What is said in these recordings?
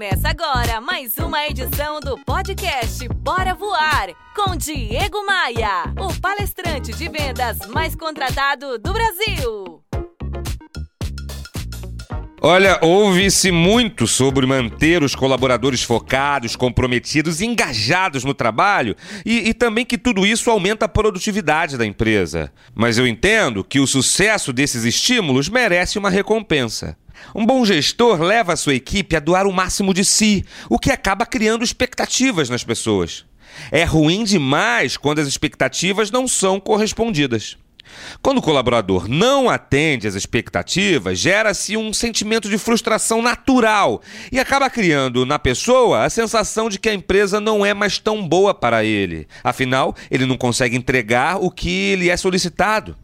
Começa agora mais uma edição do podcast Bora Voar com Diego Maia, o palestrante de vendas mais contratado do Brasil. Olha, ouve-se muito sobre manter os colaboradores focados, comprometidos e engajados no trabalho e, e, também que tudo isso aumenta a produtividade da empresa. Mas eu entendo que o sucesso desses estímulos merece uma recompensa. Um bom gestor leva a sua equipe a doar o máximo de si, o que acaba criando expectativas nas pessoas. É ruim demais quando as expectativas não são correspondidas. Quando o colaborador não atende às expectativas, gera-se um sentimento de frustração natural e acaba criando na pessoa a sensação de que a empresa não é mais tão boa para ele. Afinal, ele não consegue entregar o que lhe é solicitado.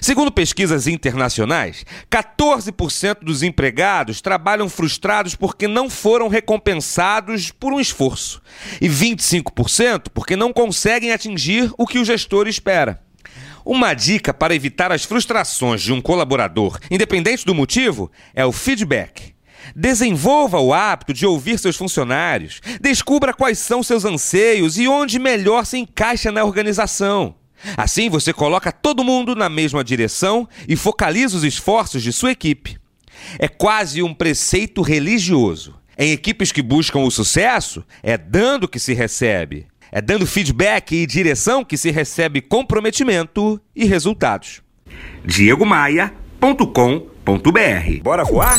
Segundo pesquisas internacionais, 14% dos empregados trabalham frustrados porque não foram recompensados por um esforço, e 25% porque não conseguem atingir o que o gestor espera. Uma dica para evitar as frustrações de um colaborador, independente do motivo, é o feedback. Desenvolva o hábito de ouvir seus funcionários, descubra quais são seus anseios e onde melhor se encaixa na organização. Assim você coloca todo mundo na mesma direção e focaliza os esforços de sua equipe. É quase um preceito religioso. Em equipes que buscam o sucesso, é dando que se recebe. É dando feedback e direção que se recebe comprometimento e resultados. diegomaia.com.br Bora voar?